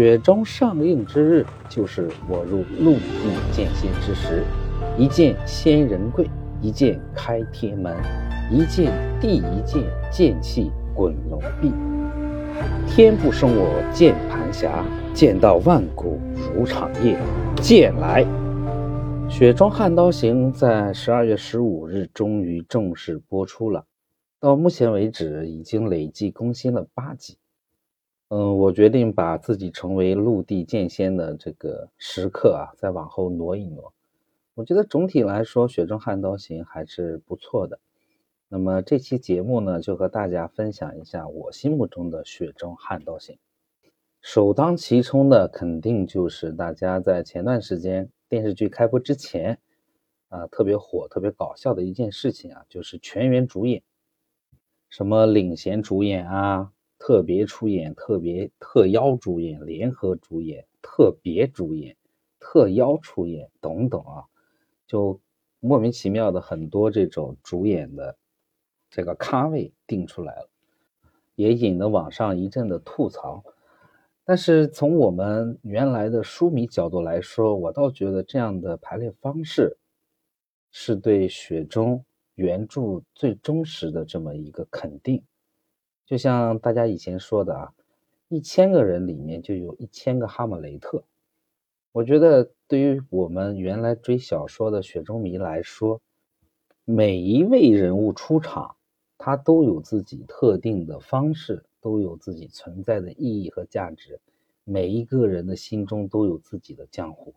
雪中上映之日，就是我入陆地剑仙之时。一剑仙人贵，一剑开天门，一剑地一剑，剑气滚龙壁。天不生我键盘侠，剑到万古如长夜。剑来！《雪中悍刀行》在十二月十五日终于正式播出了，到目前为止已经累计更新了八集。嗯，我决定把自己成为陆地剑仙的这个时刻啊，再往后挪一挪。我觉得总体来说，《雪中悍刀行》还是不错的。那么这期节目呢，就和大家分享一下我心目中的《雪中悍刀行》。首当其冲的，肯定就是大家在前段时间电视剧开播之前啊，特别火、特别搞笑的一件事情啊，就是全员主演，什么领衔主演啊。特别出演、特别特邀主演、联合主演、特别主演、特邀出演等等啊，就莫名其妙的很多这种主演的这个咖位定出来了，也引得网上一阵的吐槽。但是从我们原来的书迷角度来说，我倒觉得这样的排列方式是对雪中原著最忠实的这么一个肯定。就像大家以前说的啊，一千个人里面就有一千个哈姆雷特。我觉得对于我们原来追小说的雪中迷来说，每一位人物出场，他都有自己特定的方式，都有自己存在的意义和价值。每一个人的心中都有自己的江湖。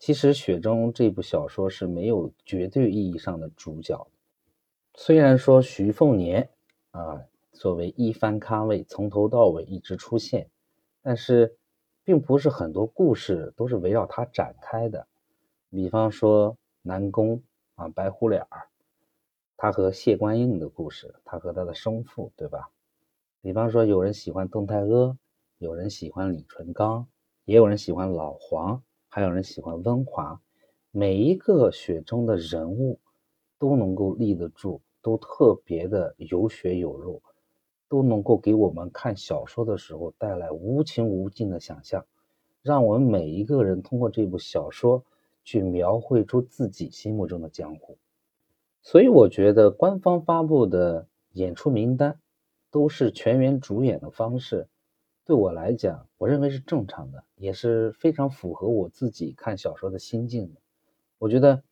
其实雪中这部小说是没有绝对意义上的主角，虽然说徐凤年。啊，作为一番咖位，从头到尾一直出现，但是并不是很多故事都是围绕他展开的。比方说南宫啊，白虎脸儿，他和谢观应的故事，他和他的生父，对吧？比方说有人喜欢邓太阿，有人喜欢李淳罡，也有人喜欢老黄，还有人喜欢温华。每一个雪中的人物都能够立得住。都特别的有血有肉，都能够给我们看小说的时候带来无穷无尽的想象，让我们每一个人通过这部小说去描绘出自己心目中的江湖。所以我觉得官方发布的演出名单都是全员主演的方式，对我来讲，我认为是正常的，也是非常符合我自己看小说的心境的。我觉得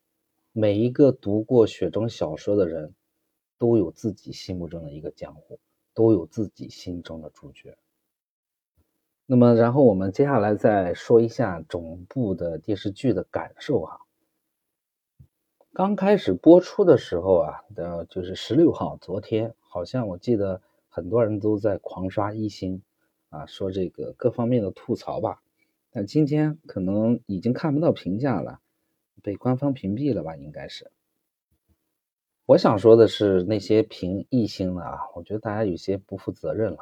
每一个读过雪中小说的人。都有自己心目中的一个江湖，都有自己心中的主角。那么，然后我们接下来再说一下总部的电视剧的感受哈。刚开始播出的时候啊，的就是十六号，昨天好像我记得很多人都在狂刷一星啊，说这个各方面的吐槽吧。但今天可能已经看不到评价了，被官方屏蔽了吧？应该是。我想说的是，那些评一星的啊，我觉得大家有些不负责任了。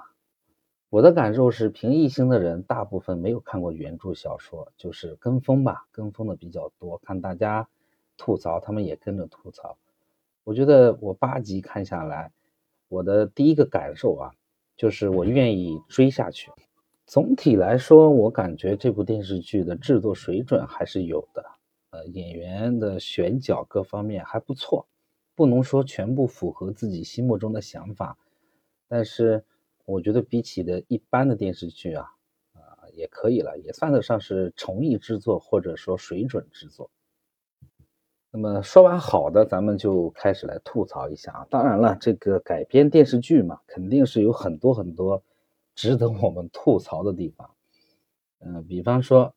我的感受是，评一星的人大部分没有看过原著小说，就是跟风吧，跟风的比较多。看大家吐槽，他们也跟着吐槽。我觉得我八集看下来，我的第一个感受啊，就是我愿意追下去。总体来说，我感觉这部电视剧的制作水准还是有的，呃，演员的选角各方面还不错。不能说全部符合自己心目中的想法，但是我觉得比起的一般的电视剧啊，啊也可以了，也算得上是诚意制作或者说水准制作。那么说完好的，咱们就开始来吐槽一下啊。当然了，这个改编电视剧嘛，肯定是有很多很多值得我们吐槽的地方。嗯，比方说，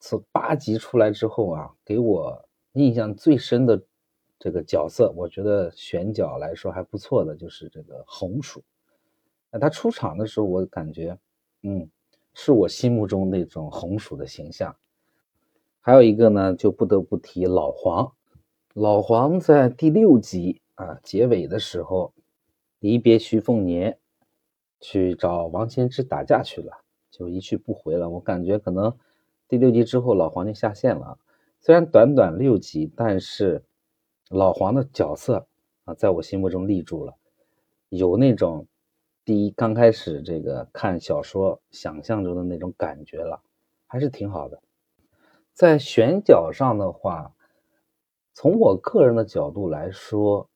从八集出来之后啊，给我印象最深的。这个角色，我觉得选角来说还不错的，就是这个红薯。那他出场的时候，我感觉，嗯，是我心目中那种红薯的形象。还有一个呢，就不得不提老黄。老黄在第六集啊结尾的时候，离别徐凤年，去找王千之打架去了，就一去不回了。我感觉可能第六集之后，老黄就下线了。虽然短短六集，但是。老黄的角色啊，在我心目中立住了，有那种第一刚开始这个看小说想象中的那种感觉了，还是挺好的。在选角上的话，从我个人的角度来说，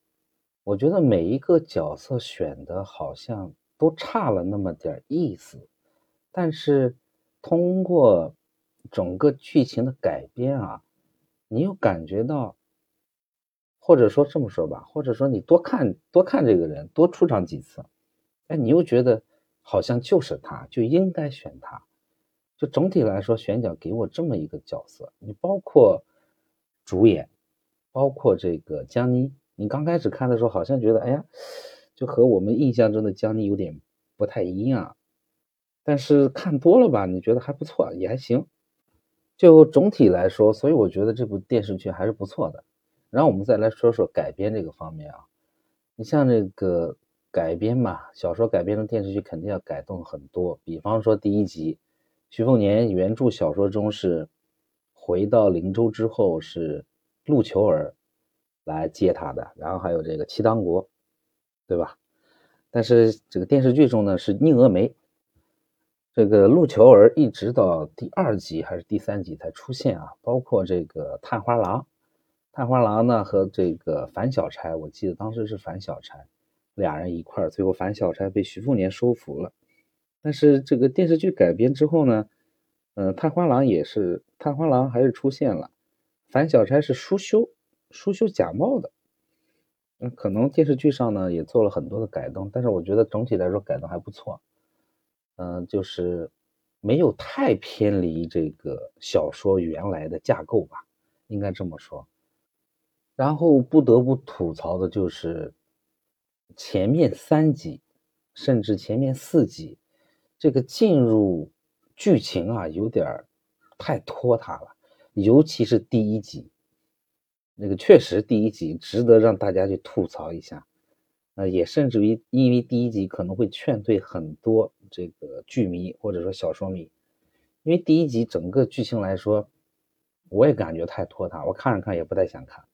我觉得每一个角色选的好像都差了那么点意思，但是通过整个剧情的改编啊，你又感觉到。或者说这么说吧，或者说你多看多看这个人，多出场几次，哎，你又觉得好像就是他，就应该选他。就总体来说，选角给我这么一个角色，你包括主演，包括这个江妮，你刚开始看的时候好像觉得，哎呀，就和我们印象中的江妮有点不太一样，但是看多了吧，你觉得还不错，也还行。就总体来说，所以我觉得这部电视剧还是不错的。然后我们再来说说改编这个方面啊，你像这个改编嘛，小说改编成电视剧肯定要改动很多。比方说第一集，徐凤年原著小说中是回到灵州之后是陆求儿来接他的，然后还有这个七当国，对吧？但是这个电视剧中呢是宁峨眉，这个陆求儿一直到第二集还是第三集才出现啊，包括这个探花郎。探花郎呢和这个樊小钗，我记得当时是樊小钗，俩人一块儿，最后樊小钗被徐凤年收服了。但是这个电视剧改编之后呢，嗯，探花郎也是探花郎还是出现了，樊小钗是舒修舒修假冒的。嗯，可能电视剧上呢也做了很多的改动，但是我觉得整体来说改动还不错。嗯，就是没有太偏离这个小说原来的架构吧，应该这么说。然后不得不吐槽的就是前面三集，甚至前面四集，这个进入剧情啊有点太拖沓了，尤其是第一集，那个确实第一集值得让大家去吐槽一下，呃，也甚至于因为第一集可能会劝退很多这个剧迷或者说小说迷，因为第一集整个剧情来说，我也感觉太拖沓，我看着看也不太想看。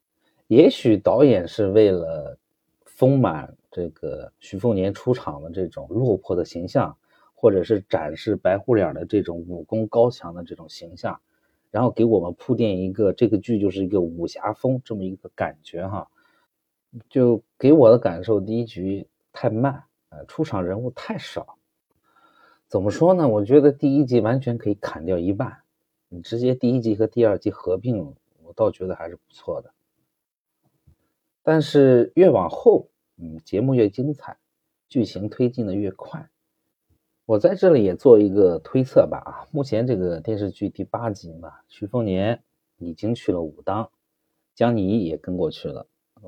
也许导演是为了丰满这个徐凤年出场的这种落魄的形象，或者是展示白虎脸的这种武功高强的这种形象，然后给我们铺垫一个这个剧就是一个武侠风这么一个感觉哈，就给我的感受，第一局太慢，呃，出场人物太少。怎么说呢？我觉得第一集完全可以砍掉一半，你直接第一集和第二集合并，我倒觉得还是不错的。但是越往后，嗯，节目越精彩，剧情推进的越快。我在这里也做一个推测吧，啊，目前这个电视剧第八集嘛，徐凤年已经去了武当，江妮也跟过去了。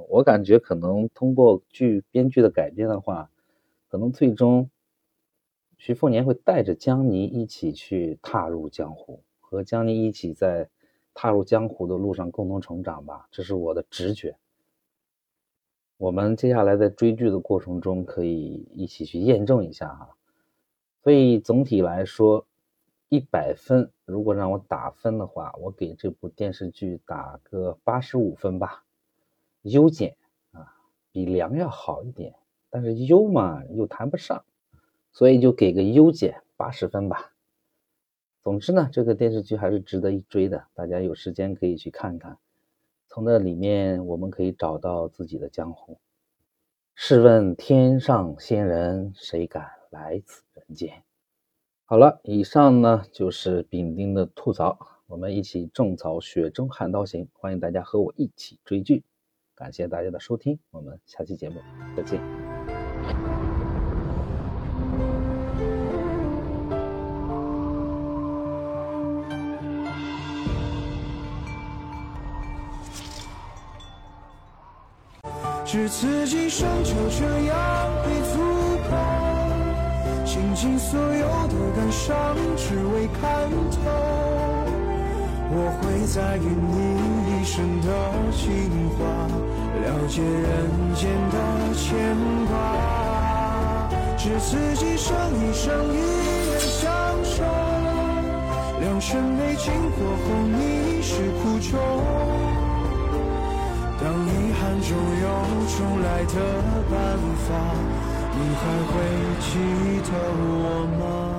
我感觉可能通过剧编剧的改编的话，可能最终徐凤年会带着江妮一起去踏入江湖，和江妮一起在踏入江湖的路上共同成长吧，这是我的直觉。我们接下来在追剧的过程中，可以一起去验证一下哈。所以总体来说，一百分，如果让我打分的话，我给这部电视剧打个八十五分吧。优减啊，比良要好一点，但是优嘛又谈不上，所以就给个优减八十分吧。总之呢，这个电视剧还是值得一追的，大家有时间可以去看看。从那里面，我们可以找到自己的江湖。试问天上仙人，谁敢来此人间？好了，以上呢就是丙丁的吐槽，我们一起种草雪中悍刀行，欢迎大家和我一起追剧。感谢大家的收听，我们下期节目再见。只此今生就这样被足够，倾尽所有的感伤，只为看透。我会在于你一生的情话，了解人间的牵挂。只此今生一生一人相守，良辰美景过后，你是苦衷。重来的办法你还会记得我吗？